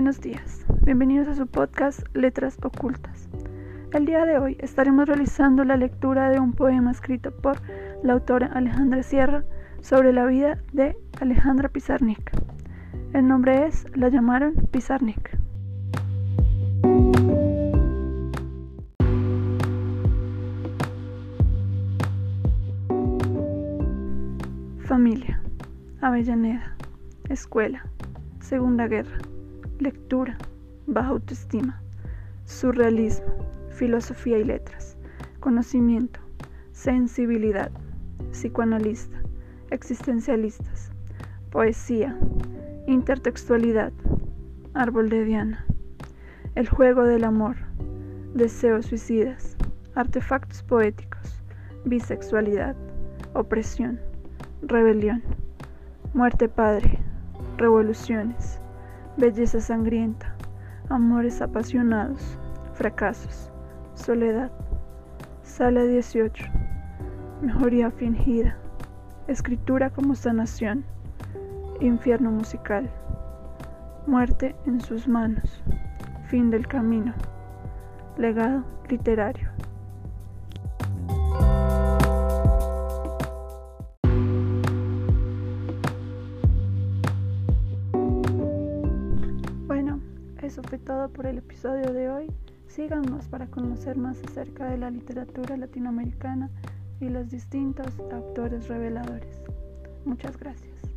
Buenos días, bienvenidos a su podcast Letras Ocultas. El día de hoy estaremos realizando la lectura de un poema escrito por la autora Alejandra Sierra sobre la vida de Alejandra Pizarnik. El nombre es La llamaron Pizarnik. Familia, Avellaneda, escuela, Segunda Guerra, lectura, baja autoestima, surrealismo, filosofía y letras, conocimiento, sensibilidad, psicoanalista, existencialistas, poesía, intertextualidad, árbol de Diana, el juego del amor, deseos suicidas, artefactos poéticos, bisexualidad, opresión, rebelión, muerte padre, revoluciones, belleza sangrienta, amores apasionados, fracasos, soledad. Sala 18. Mejoría fingida. Escritura como sanación. Infierno musical. Muerte en sus manos. Fin del camino. Legado literario. Eso fue todo por el episodio de hoy. Síganos para conocer más acerca de la literatura latinoamericana y los distintos autores reveladores. Muchas gracias.